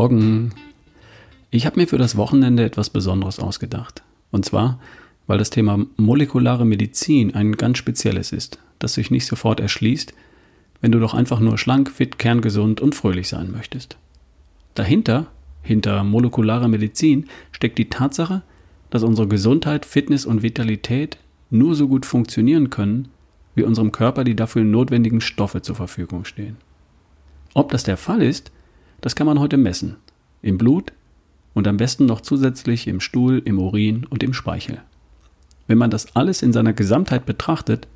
Morgen. Ich habe mir für das Wochenende etwas Besonderes ausgedacht. Und zwar, weil das Thema molekulare Medizin ein ganz spezielles ist, das sich nicht sofort erschließt, wenn du doch einfach nur schlank, fit, kerngesund und fröhlich sein möchtest. Dahinter, hinter molekularer Medizin, steckt die Tatsache, dass unsere Gesundheit, Fitness und Vitalität nur so gut funktionieren können, wie unserem Körper die dafür notwendigen Stoffe zur Verfügung stehen. Ob das der Fall ist, das kann man heute messen. Im Blut und am besten noch zusätzlich im Stuhl, im Urin und im Speichel. Wenn man das alles in seiner Gesamtheit betrachtet,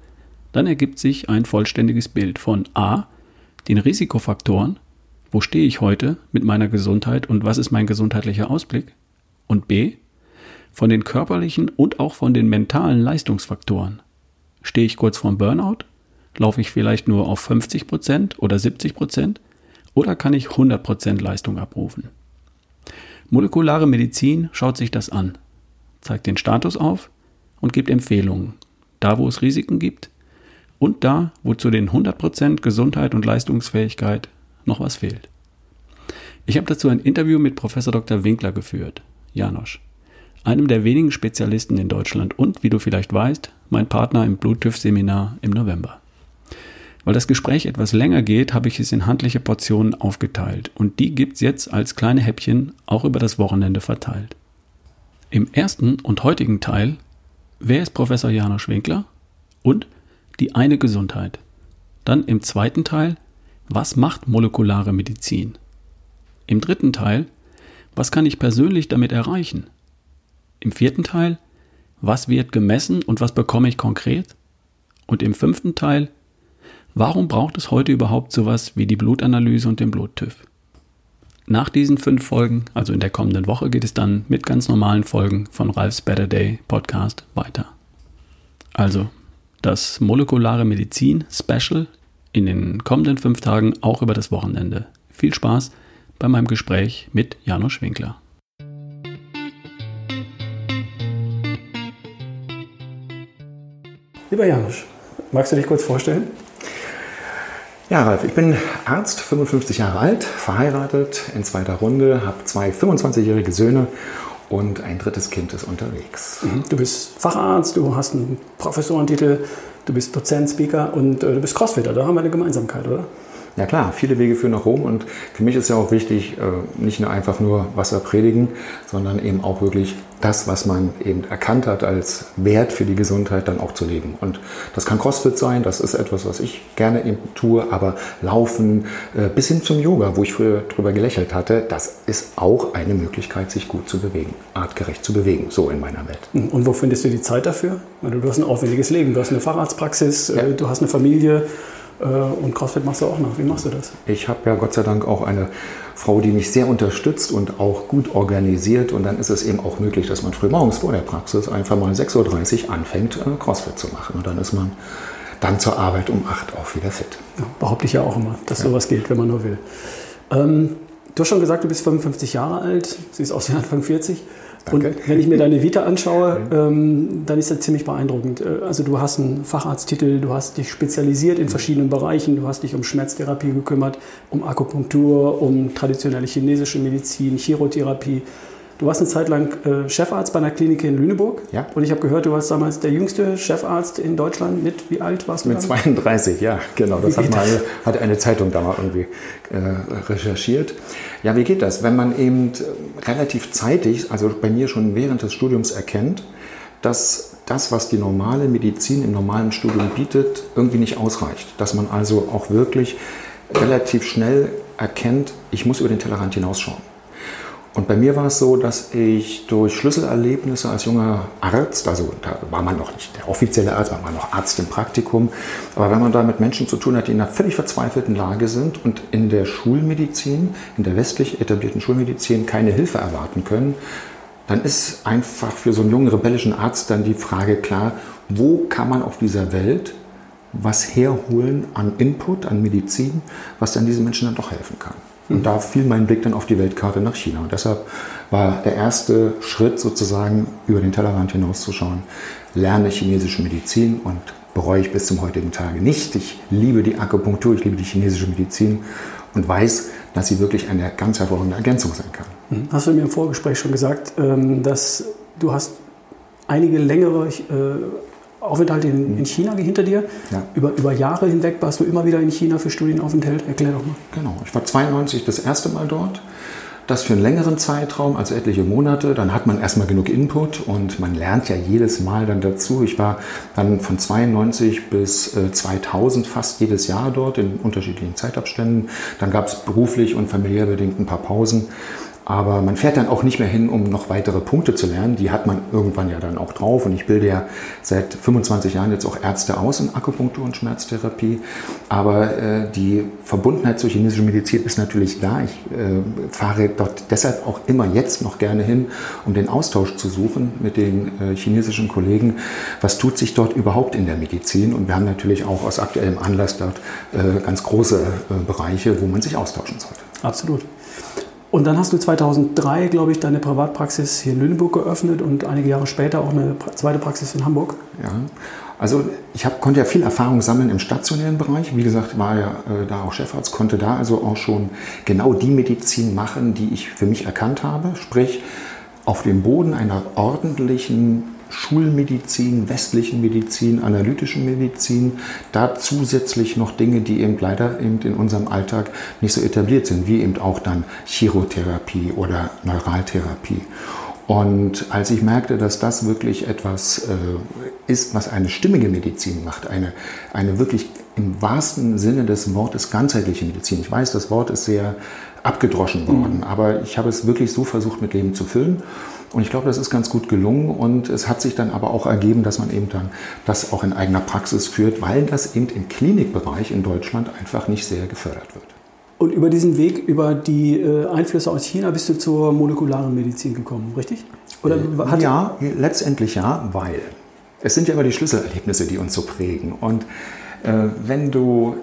dann ergibt sich ein vollständiges Bild von A, den Risikofaktoren, wo stehe ich heute mit meiner Gesundheit und was ist mein gesundheitlicher Ausblick, und B, von den körperlichen und auch von den mentalen Leistungsfaktoren. Stehe ich kurz vorm Burnout? Laufe ich vielleicht nur auf 50% oder 70%? Oder kann ich 100% Leistung abrufen? Molekulare Medizin schaut sich das an, zeigt den Status auf und gibt Empfehlungen, da wo es Risiken gibt und da, wo zu den 100% Gesundheit und Leistungsfähigkeit noch was fehlt. Ich habe dazu ein Interview mit Professor Dr. Winkler geführt, Janosch, einem der wenigen Spezialisten in Deutschland und, wie du vielleicht weißt, mein Partner im Bluttüff-Seminar im November. Weil das Gespräch etwas länger geht, habe ich es in handliche Portionen aufgeteilt und die gibt's jetzt als kleine Häppchen auch über das Wochenende verteilt. Im ersten und heutigen Teil Wer ist Professor Janosch Winkler? Und die eine Gesundheit. Dann im zweiten Teil Was macht molekulare Medizin? Im dritten Teil Was kann ich persönlich damit erreichen? Im vierten Teil Was wird gemessen und was bekomme ich konkret? Und im fünften Teil Warum braucht es heute überhaupt sowas wie die Blutanalyse und den Bluttüv? Nach diesen fünf Folgen, also in der kommenden Woche, geht es dann mit ganz normalen Folgen von Ralph's Better Day Podcast weiter. Also das molekulare Medizin Special in den kommenden fünf Tagen auch über das Wochenende. Viel Spaß bei meinem Gespräch mit Janusz Winkler. Lieber Janusz, magst du dich kurz vorstellen? Ja, Ralf, ich bin Arzt, 55 Jahre alt, verheiratet, in zweiter Runde, habe zwei 25-jährige Söhne und ein drittes Kind ist unterwegs. Mhm. Du bist Facharzt, du hast einen Professorentitel, du bist Dozent, Speaker und äh, du bist Crossfitter. Da haben wir eine Gemeinsamkeit, oder? Ja klar, viele Wege führen nach Rom und für mich ist ja auch wichtig, äh, nicht nur einfach nur Wasser predigen, sondern eben auch wirklich das, was man eben erkannt hat als Wert für die Gesundheit, dann auch zu leben. Und das kann CrossFit sein, das ist etwas, was ich gerne eben tue, aber Laufen äh, bis hin zum Yoga, wo ich früher drüber gelächelt hatte, das ist auch eine Möglichkeit, sich gut zu bewegen, artgerecht zu bewegen, so in meiner Welt. Und wo findest du die Zeit dafür? Du hast ein aufwendiges Leben, du hast eine Facharztpraxis, ja. Äh, du hast eine Familie. Äh, und CrossFit machst du auch noch. Wie machst du das? Ich habe ja Gott sei Dank auch eine Frau, die mich sehr unterstützt und auch gut organisiert. Und dann ist es eben auch möglich, dass man frühmorgens vor der Praxis einfach mal 6.30 Uhr anfängt, äh, CrossFit zu machen. Und dann ist man dann zur Arbeit um 8 Uhr auch wieder fit. Ja, behaupte ich ja auch immer, dass ja. sowas geht, wenn man nur will. Ähm, du hast schon gesagt, du bist 55 Jahre alt, siehst aus wie Anfang 40. Danke. Und wenn ich mir deine Vita anschaue, ähm, dann ist das ziemlich beeindruckend. Äh, also du hast einen Facharzttitel, du hast dich spezialisiert in verschiedenen Bereichen, du hast dich um Schmerztherapie gekümmert, um Akupunktur, um traditionelle chinesische Medizin, Chirotherapie. Du warst eine Zeit lang äh, Chefarzt bei einer Klinik in Lüneburg. Ja. Und ich habe gehört, du warst damals der jüngste Chefarzt in Deutschland. Mit wie alt warst du? Mit damals? 32, ja, genau. Das hat, mal, hat eine Zeitung da mal irgendwie äh, recherchiert. Ja, wie geht das? Wenn man eben relativ zeitig, also bei mir schon während des Studiums erkennt, dass das, was die normale Medizin im normalen Studium bietet, irgendwie nicht ausreicht. Dass man also auch wirklich relativ schnell erkennt, ich muss über den Tellerrand hinausschauen. Und bei mir war es so, dass ich durch Schlüsselerlebnisse als junger Arzt, also da war man noch nicht der offizielle Arzt, war man noch Arzt im Praktikum, aber wenn man da mit Menschen zu tun hat, die in einer völlig verzweifelten Lage sind und in der Schulmedizin, in der westlich etablierten Schulmedizin keine Hilfe erwarten können, dann ist einfach für so einen jungen rebellischen Arzt dann die Frage klar, wo kann man auf dieser Welt was herholen an Input, an Medizin, was dann diesen Menschen dann doch helfen kann. Und da fiel mein Blick dann auf die Weltkarte nach China. Und deshalb war der erste Schritt sozusagen über den Tellerrand hinauszuschauen, lerne chinesische Medizin und bereue ich bis zum heutigen Tage nicht. Ich liebe die Akupunktur, ich liebe die chinesische Medizin und weiß, dass sie wirklich eine ganz hervorragende Ergänzung sein kann. Mhm. Hast du mir im Vorgespräch schon gesagt, ähm, dass du hast einige längere Aufenthalte in, in, China hinter dir. Ja. Über, über Jahre hinweg warst du immer wieder in China für Studienaufenthalt. Erklär doch mal. Genau, ich war 92 das erste Mal dort. Das für einen längeren Zeitraum, also etliche Monate. Dann hat man erstmal genug Input und man lernt ja jedes Mal dann dazu. Ich war dann von 92 bis 2000 äh, fast jedes Jahr dort in unterschiedlichen Zeitabständen. Dann gab es beruflich und familiär bedingt ein paar Pausen. Aber man fährt dann auch nicht mehr hin, um noch weitere Punkte zu lernen. Die hat man irgendwann ja dann auch drauf. Und ich bilde ja seit 25 Jahren jetzt auch Ärzte aus in Akupunktur und Schmerztherapie. Aber äh, die Verbundenheit zur chinesischen Medizin ist natürlich da. Ich äh, fahre dort deshalb auch immer jetzt noch gerne hin, um den Austausch zu suchen mit den äh, chinesischen Kollegen. Was tut sich dort überhaupt in der Medizin? Und wir haben natürlich auch aus aktuellem Anlass dort äh, ganz große äh, Bereiche, wo man sich austauschen sollte. Absolut. Und dann hast du 2003, glaube ich, deine Privatpraxis hier in Lüneburg geöffnet und einige Jahre später auch eine zweite Praxis in Hamburg. Ja, also ich hab, konnte ja viel Erfahrung sammeln im stationären Bereich. Wie gesagt, war ja äh, da auch Chefarzt, konnte da also auch schon genau die Medizin machen, die ich für mich erkannt habe. Sprich, auf dem Boden einer ordentlichen Schulmedizin, westlichen Medizin, analytischen Medizin, da zusätzlich noch Dinge, die eben leider eben in unserem Alltag nicht so etabliert sind, wie eben auch dann Chirotherapie oder Neuraltherapie. Und als ich merkte, dass das wirklich etwas äh, ist, was eine stimmige Medizin macht, eine, eine wirklich im wahrsten Sinne des Wortes ganzheitliche Medizin. Ich weiß, das Wort ist sehr abgedroschen worden, mhm. aber ich habe es wirklich so versucht, mit Leben zu füllen. Und ich glaube, das ist ganz gut gelungen und es hat sich dann aber auch ergeben, dass man eben dann das auch in eigener Praxis führt, weil das eben im Klinikbereich in Deutschland einfach nicht sehr gefördert wird. Und über diesen Weg, über die äh, Einflüsse aus China, bist du zur molekularen Medizin gekommen, richtig? Oder äh, ja, letztendlich ja, weil es sind ja immer die Schlüsselerlebnisse, die uns so prägen. Und äh, wenn du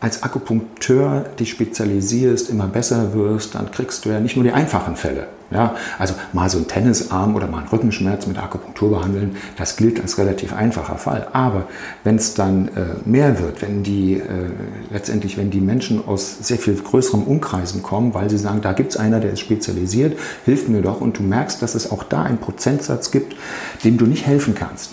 als Akupunkteur dich spezialisierst, immer besser wirst, dann kriegst du ja nicht nur die einfachen Fälle. Ja, also mal so einen Tennisarm oder mal einen Rückenschmerz mit Akupunktur behandeln, das gilt als relativ einfacher Fall. Aber wenn es dann äh, mehr wird, wenn die äh, letztendlich, wenn die Menschen aus sehr viel größeren Umkreisen kommen, weil sie sagen, da gibt es einer, der ist spezialisiert, hilf mir doch, und du merkst, dass es auch da einen Prozentsatz gibt, dem du nicht helfen kannst,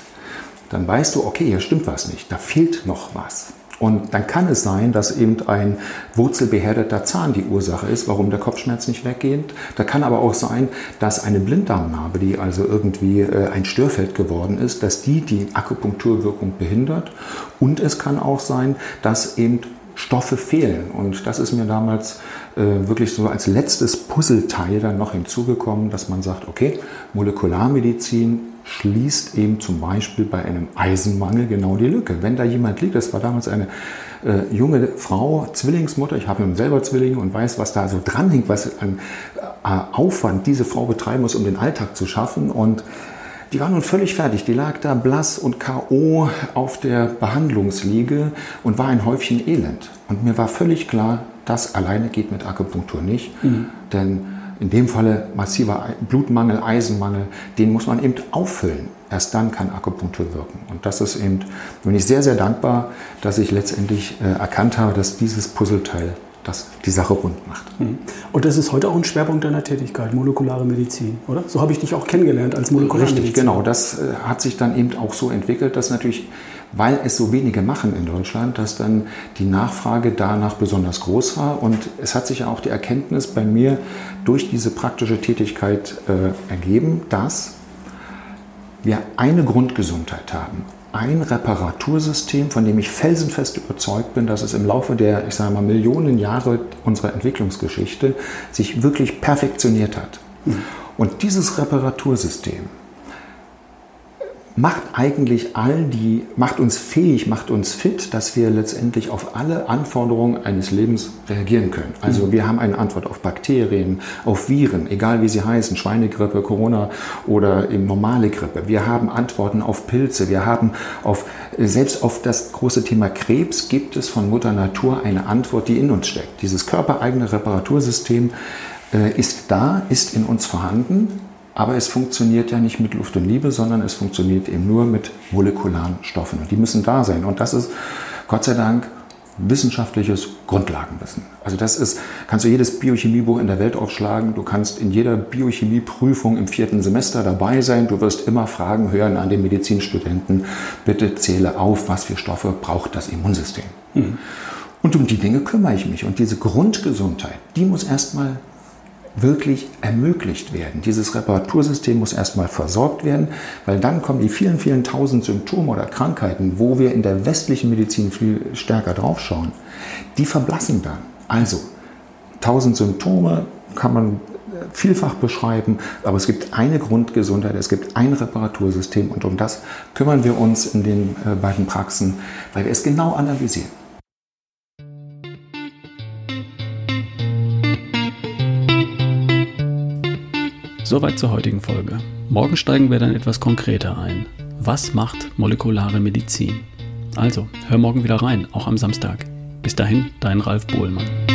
dann weißt du, okay, hier stimmt was nicht, da fehlt noch was. Und dann kann es sein, dass eben ein wurzelbeherdeter Zahn die Ursache ist, warum der Kopfschmerz nicht weggeht. Da kann aber auch sein, dass eine Blinddarmnarbe, die also irgendwie äh, ein Störfeld geworden ist, dass die die Akupunkturwirkung behindert. Und es kann auch sein, dass eben Stoffe fehlen. Und das ist mir damals äh, wirklich so als letztes Puzzleteil dann noch hinzugekommen, dass man sagt, okay, Molekularmedizin schließt eben zum Beispiel bei einem Eisenmangel genau die Lücke. Wenn da jemand liegt, das war damals eine äh, junge Frau, Zwillingsmutter, ich habe nun selber Zwillinge und weiß, was da so dranhängt, was an äh, Aufwand diese Frau betreiben muss, um den Alltag zu schaffen und die war nun völlig fertig. Die lag da blass und K.O. auf der Behandlungsliege und war ein Häufchen Elend. Und mir war völlig klar, das alleine geht mit Akupunktur nicht. Mhm. Denn in dem Falle massiver Blutmangel, Eisenmangel, den muss man eben auffüllen. Erst dann kann Akupunktur wirken. Und das ist eben, bin ich sehr, sehr dankbar, dass ich letztendlich äh, erkannt habe, dass dieses Puzzleteil das die Sache rund macht. Mhm. Und das ist heute auch ein Schwerpunkt deiner Tätigkeit, molekulare Medizin, oder? So habe ich dich auch kennengelernt als Molekularmediziner. Richtig, genau. Das äh, hat sich dann eben auch so entwickelt, dass natürlich weil es so wenige machen in Deutschland, dass dann die Nachfrage danach besonders groß war. Und es hat sich ja auch die Erkenntnis bei mir durch diese praktische Tätigkeit äh, ergeben, dass wir eine Grundgesundheit haben. Ein Reparatursystem, von dem ich felsenfest überzeugt bin, dass es im Laufe der, ich sage mal, Millionen Jahre unserer Entwicklungsgeschichte sich wirklich perfektioniert hat. Mhm. Und dieses Reparatursystem macht eigentlich all die, macht uns fähig, macht uns fit, dass wir letztendlich auf alle Anforderungen eines Lebens reagieren können. Also mhm. wir haben eine Antwort auf Bakterien, auf Viren, egal wie sie heißen, Schweinegrippe, Corona oder eben normale Grippe. Wir haben Antworten auf Pilze, wir haben auf, selbst auf das große Thema Krebs gibt es von Mutter Natur eine Antwort, die in uns steckt. Dieses körpereigene Reparatursystem äh, ist da, ist in uns vorhanden aber es funktioniert ja nicht mit Luft und Liebe, sondern es funktioniert eben nur mit molekularen Stoffen. Und die müssen da sein. Und das ist Gott sei Dank wissenschaftliches Grundlagenwissen. Also das ist, kannst du jedes Biochemiebuch in der Welt aufschlagen, du kannst in jeder Biochemieprüfung im vierten Semester dabei sein, du wirst immer Fragen hören an den Medizinstudenten, bitte zähle auf, was für Stoffe braucht das Immunsystem. Mhm. Und um die Dinge kümmere ich mich. Und diese Grundgesundheit, die muss erstmal wirklich ermöglicht werden. Dieses Reparatursystem muss erstmal versorgt werden, weil dann kommen die vielen, vielen tausend Symptome oder Krankheiten, wo wir in der westlichen Medizin viel stärker draufschauen, die verblassen dann. Also, tausend Symptome kann man vielfach beschreiben, aber es gibt eine Grundgesundheit, es gibt ein Reparatursystem und um das kümmern wir uns in den äh, beiden Praxen, weil wir es genau analysieren. Soweit zur heutigen Folge. Morgen steigen wir dann etwas konkreter ein. Was macht molekulare Medizin? Also, hör morgen wieder rein, auch am Samstag. Bis dahin, dein Ralf Bohlmann.